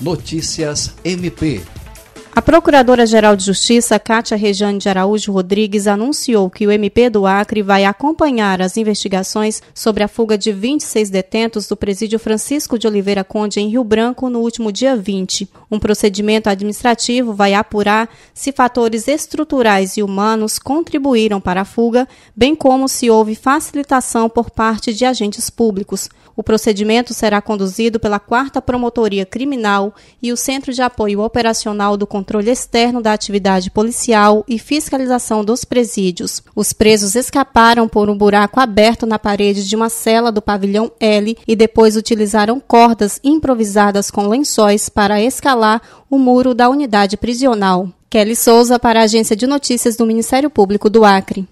Notícias MP. A Procuradora-Geral de Justiça, Cátia Rejane de Araújo Rodrigues, anunciou que o MP do Acre vai acompanhar as investigações sobre a fuga de 26 detentos do presídio Francisco de Oliveira Conde em Rio Branco no último dia 20. Um procedimento administrativo vai apurar se fatores estruturais e humanos contribuíram para a fuga, bem como se houve facilitação por parte de agentes públicos. O procedimento será conduzido pela 4 Promotoria Criminal e o Centro de Apoio Operacional do Controle Externo da Atividade Policial e Fiscalização dos Presídios. Os presos escaparam por um buraco aberto na parede de uma cela do pavilhão L e depois utilizaram cordas improvisadas com lençóis para escalar o muro da unidade prisional. Kelly Souza para a Agência de Notícias do Ministério Público do Acre.